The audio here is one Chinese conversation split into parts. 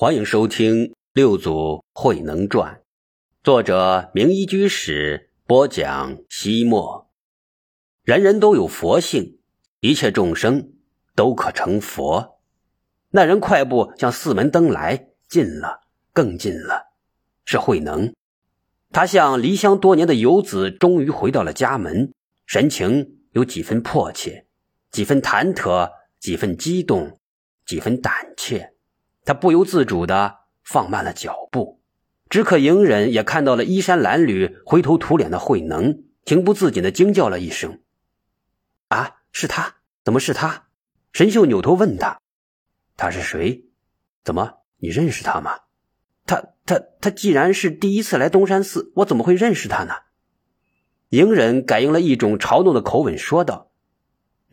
欢迎收听《六祖慧能传》，作者明一居士播讲。西莫，人人都有佛性，一切众生都可成佛。那人快步向寺门登来，近了，更近了，是慧能。他像离乡多年的游子，终于回到了家门，神情有几分迫切，几分忐忑，几分激动，几分胆怯。他不由自主的放慢了脚步，只可隐忍也看到了衣衫褴褛、灰头土脸的慧能，情不自禁的惊叫了一声：“啊，是他？怎么是他？”神秀扭头问他：“他是谁？怎么你认识他吗？”“他他他既然是第一次来东山寺，我怎么会认识他呢？”隐忍改用了一种嘲弄的口吻说道：“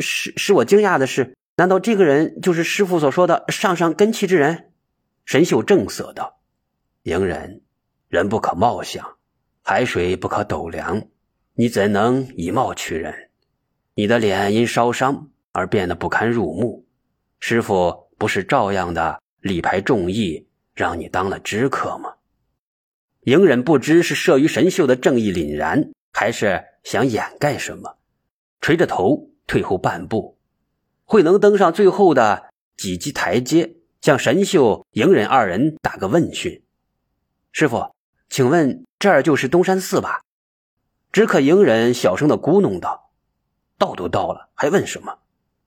是是我惊讶的是。”难道这个人就是师傅所说的上上根器之人？神秀正色道：“隐忍，人不可貌相，海水不可斗量，你怎能以貌取人？你的脸因烧伤而变得不堪入目，师傅不是照样的力排众议，让你当了知客吗？”隐忍不知是慑于神秀的正义凛然，还是想掩盖什么，垂着头退后半步。慧能登上最后的几级台阶，向神秀、隐忍二人打个问讯：“师傅，请问这儿就是东山寺吧？”只可隐忍小声的咕哝道：“到都到了，还问什么？”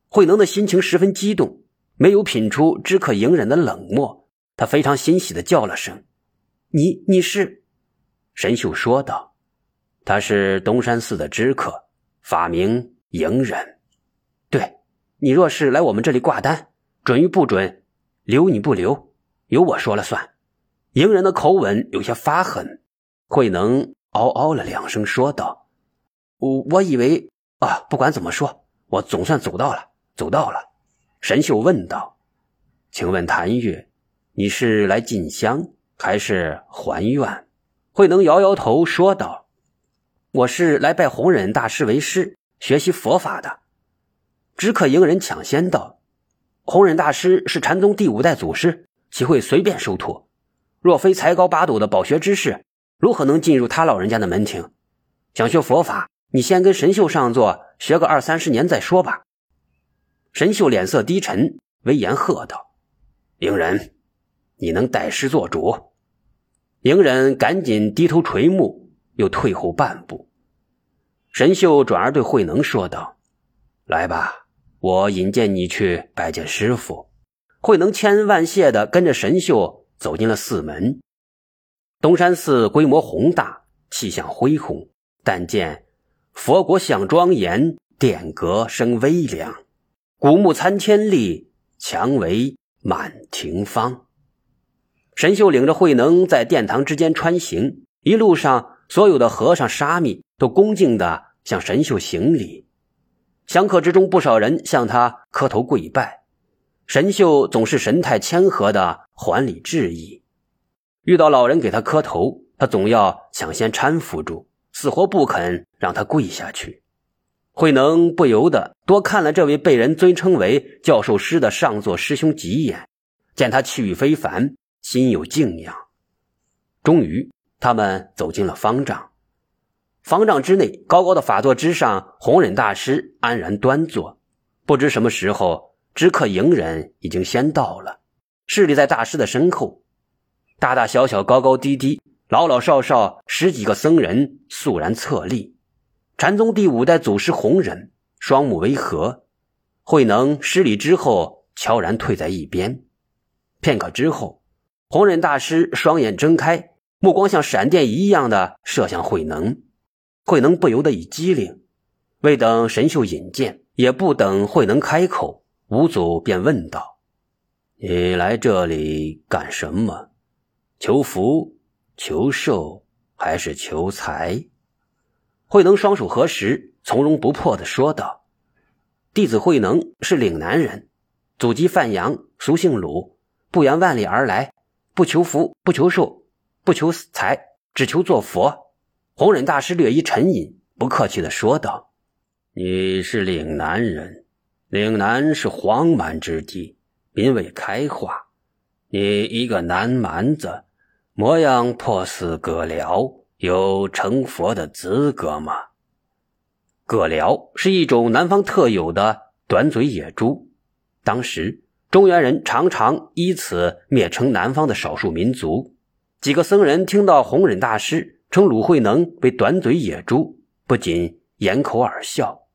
慧能的心情十分激动，没有品出只可隐忍的冷漠，他非常欣喜的叫了声：“你你是？”神秀说道：“他是东山寺的知客，法名隐忍。”你若是来我们这里挂单，准与不准，留你不留，由我说了算。迎人的口吻有些发狠，慧能嗷嗷了两声，说道：“我我以为啊，不管怎么说，我总算走到了，走到了。”神秀问道：“请问谭月，你是来进香还是还愿？”慧能摇摇头，说道：“我是来拜弘忍大师为师，学习佛法的。”只可迎人抢先道：“弘忍大师是禅宗第五代祖师，岂会随便收徒？若非才高八斗的饱学之士，如何能进入他老人家的门庭？想学佛法，你先跟神秀上座学个二三十年再说吧。”神秀脸色低沉，威严喝道：“迎人，你能代师做主？”迎人赶紧低头垂目，又退后半步。神秀转而对慧能说道：“来吧。”我引荐你去拜见师傅，慧能千恩万谢的跟着神秀走进了寺门。东山寺规模宏大，气象恢宏，但见佛国像庄严，殿阁生微凉，古木参千立，墙围满庭芳。神秀领着慧能在殿堂之间穿行，一路上所有的和尚沙弥都恭敬的向神秀行礼。香客之中，不少人向他磕头跪拜。神秀总是神态谦和的还礼致意。遇到老人给他磕头，他总要抢先搀扶住，死活不肯让他跪下去。慧能不由得多看了这位被人尊称为教授师的上座师兄几眼，见他气宇非凡，心有敬仰。终于，他们走进了方丈。方丈之内，高高的法座之上，弘忍大师安然端坐。不知什么时候，知客迎忍已经先到了，侍立在大师的身后。大大小小、高高低低、老老少少，十几个僧人肃然侧立。禅宗第五代祖师弘忍双目微合，慧能施礼之后，悄然退在一边。片刻之后，弘忍大师双眼睁开，目光像闪电一样的射向慧能。慧能不由得一激灵，未等神秀引荐，也不等慧能开口，五祖便问道：“你来这里干什么？求福、求寿，还是求财？”慧能双手合十，从容不迫的说道：“弟子慧能是岭南人，祖籍范阳，俗姓鲁，不远万里而来，不求福，不求寿，不求财，只求做佛。”弘忍大师略一沉吟，不客气的说道：“你是岭南人，岭南是荒蛮之地，民未开化。你一个南蛮子，模样破似葛辽，有成佛的资格吗？葛辽是一种南方特有的短嘴野猪，当时中原人常常以此蔑称南方的少数民族。几个僧人听到弘忍大师称鲁慧能为短嘴野猪，不仅掩口而笑，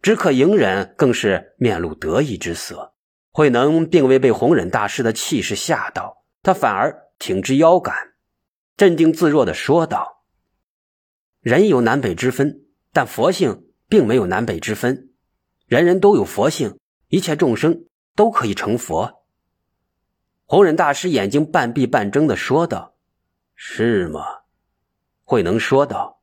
只可隐忍更是面露得意之色。慧能并未被弘忍大师的气势吓到，他反而挺直腰杆，镇定自若地说道：“人有南北之分，但佛性并没有南北之分，人人都有佛性，一切众生都可以成佛。”弘忍大师眼睛半闭半睁地说道：“是吗？”慧能说道：“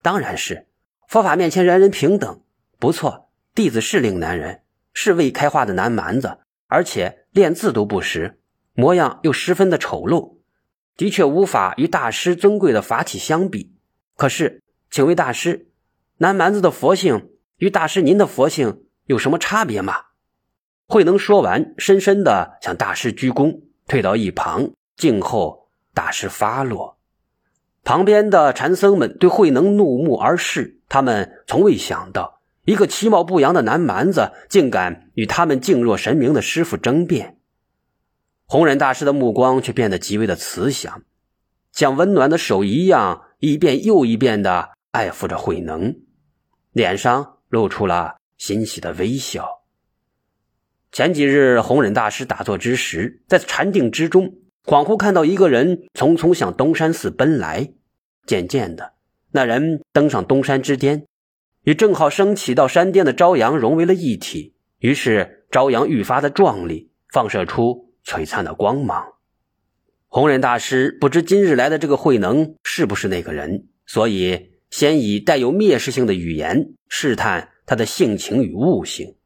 当然是，佛法面前人人平等。不错，弟子是岭南人，是未开化的南蛮子。”而且练字都不识，模样又十分的丑陋，的确无法与大师尊贵的法体相比。可是，请问大师，南蛮子的佛性与大师您的佛性有什么差别吗？慧能说完，深深的向大师鞠躬，退到一旁，静候大师发落。旁边的禅僧们对慧能怒目而视，他们从未想到。一个其貌不扬的南蛮子，竟敢与他们敬若神明的师傅争辩。弘忍大师的目光却变得极为的慈祥，像温暖的手一样，一遍又一遍的爱抚着慧能，脸上露出了欣喜的微笑。前几日，弘忍大师打坐之时，在禅定之中，恍惚看到一个人匆匆向东山寺奔来。渐渐的，那人登上东山之巅。与正好升起到山巅的朝阳融为了一体，于是朝阳愈发的壮丽，放射出璀璨的光芒。弘忍大师不知今日来的这个慧能是不是那个人，所以先以带有蔑视性的语言试探他的性情与悟性。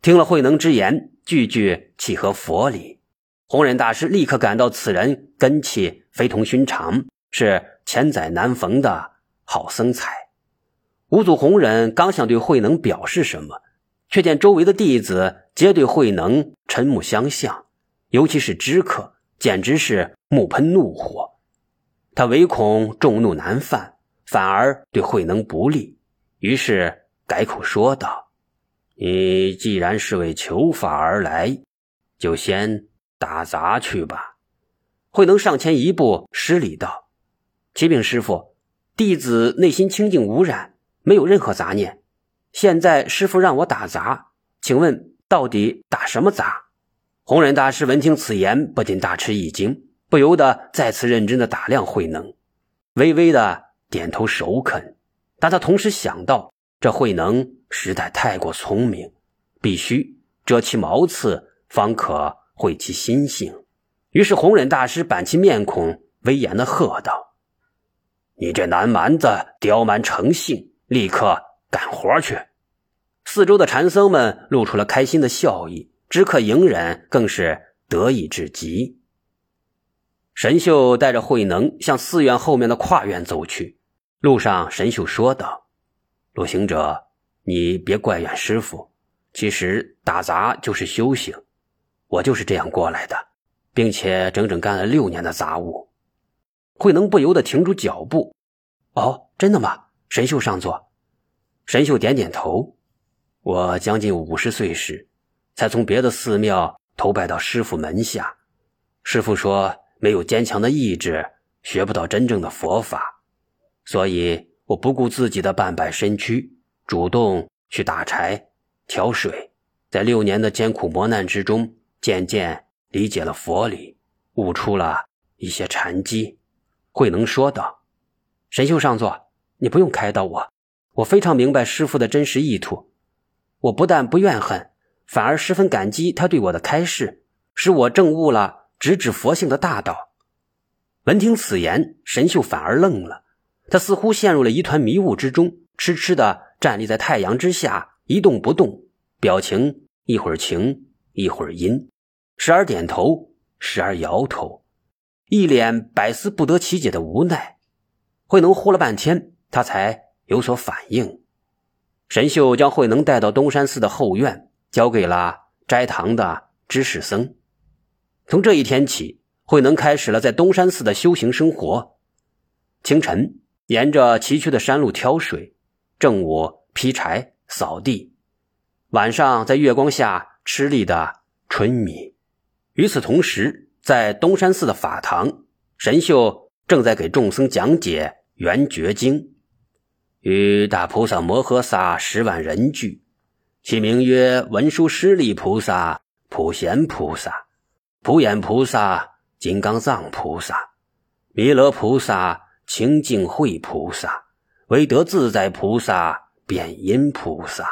听了慧能之言，句句契合佛理，弘忍大师立刻感到此人根气非同寻常，是千载难逢的好僧才。五祖弘忍刚想对慧能表示什么，却见周围的弟子皆对慧能嗔目相向，尤其是知客，简直是目喷怒火。他唯恐众怒难犯，反而对慧能不利，于是改口说道：“你既然是为求法而来，就先打杂去吧。”慧能上前一步，施礼道：“启禀师傅，弟子内心清净无染。”没有任何杂念。现在师傅让我打杂，请问到底打什么杂？弘忍大师闻听此言，不禁大吃一惊，不由得再次认真的打量慧能，微微的点头首肯。但他同时想到，这慧能实在太过聪明，必须遮其毛刺，方可会其心性。于是弘忍大师板起面孔，威严的喝道：“你这南蛮子，刁蛮成性！”立刻干活去！四周的禅僧们露出了开心的笑意，只可隐忍更是得意至极。神秀带着慧能向寺院后面的跨院走去，路上神秀说道：“陆行者，你别怪怨师傅，其实打杂就是修行，我就是这样过来的，并且整整干了六年的杂物。”慧能不由得停住脚步：“哦，真的吗？”神秀上座，神秀点点头。我将近五十岁时，才从别的寺庙投拜到师傅门下。师傅说，没有坚强的意志，学不到真正的佛法。所以，我不顾自己的半百身躯，主动去打柴、挑水。在六年的艰苦磨难之中，渐渐理解了佛理，悟出了一些禅机。慧能说道：“神秀上座。”你不用开导我，我非常明白师傅的真实意图。我不但不怨恨，反而十分感激他对我的开示，使我证悟了直指佛性的大道。闻听此言，神秀反而愣了，他似乎陷入了一团迷雾之中，痴痴的站立在太阳之下，一动不动，表情一会儿晴，一会儿阴，时而点头，时而摇头，一脸百思不得其解的无奈。慧能呼了半天。他才有所反应。神秀将慧能带到东山寺的后院，交给了斋堂的知识僧。从这一天起，慧能开始了在东山寺的修行生活。清晨，沿着崎岖的山路挑水；正午，劈柴、扫地；晚上，在月光下吃力的春米。与此同时，在东山寺的法堂，神秀正在给众僧讲解《圆觉经》，与大菩萨摩诃萨十万人聚，其名曰文殊师利菩萨、普贤菩萨、普眼菩萨、金刚藏菩萨、弥勒菩萨。清净慧菩萨、唯德自在菩萨、辩音菩萨、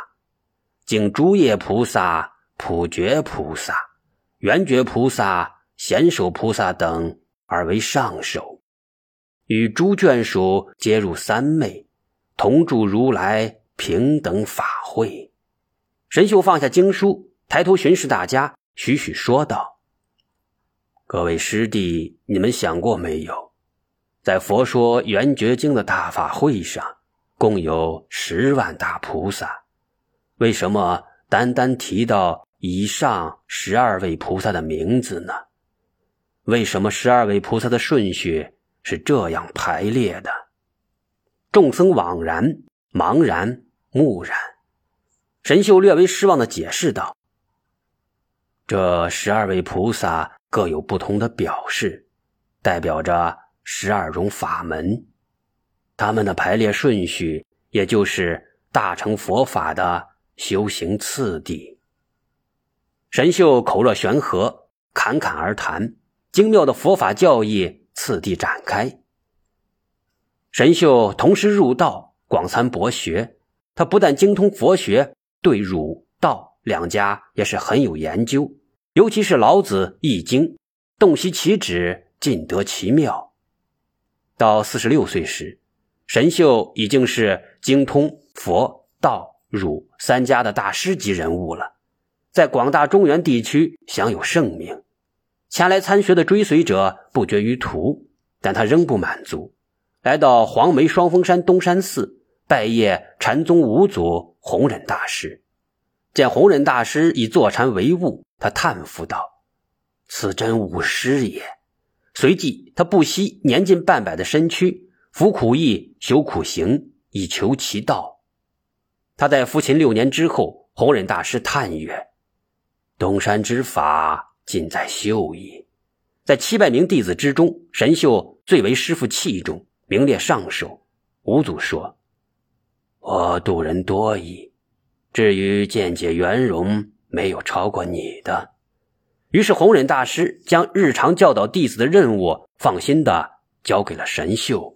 净诸业菩萨、普觉菩萨、圆觉菩萨、贤首菩萨等而为上首，与诸眷属皆入三昧，同住如来平等法会。神秀放下经书，抬头巡视大家，徐徐说道：“各位师弟，你们想过没有？”在《佛说圆觉经》的大法会上，共有十万大菩萨。为什么单单提到以上十二位菩萨的名字呢？为什么十二位菩萨的顺序是这样排列的？众僧惘然、茫然、木然。神秀略微失望的解释道：“这十二位菩萨各有不同的表示，代表着。”十二种法门，他们的排列顺序，也就是大乘佛法的修行次第。神秀口若悬河，侃侃而谈，精妙的佛法教义次第展开。神秀同时入道，广参博学，他不但精通佛学，对儒道两家也是很有研究，尤其是老子《易经》，洞悉其旨，尽得其妙。到四十六岁时，神秀已经是精通佛道儒三家的大师级人物了，在广大中原地区享有盛名。前来参学的追随者不绝于途，但他仍不满足，来到黄梅双峰山东山寺拜谒禅宗五祖弘忍大师。见弘忍大师以坐禅为务，他叹服道：“此真吾师也。”随即，他不惜年近半百的身躯，服苦役，修苦行，以求其道。他在服勤六年之后，弘忍大师叹曰：“东山之法，尽在秀矣。”在七百名弟子之中，神秀最为师傅器重，名列上首。五祖说：“我度人多矣，至于见解圆融，没有超过你的。”于是，弘忍大师将日常教导弟子的任务放心的交给了神秀。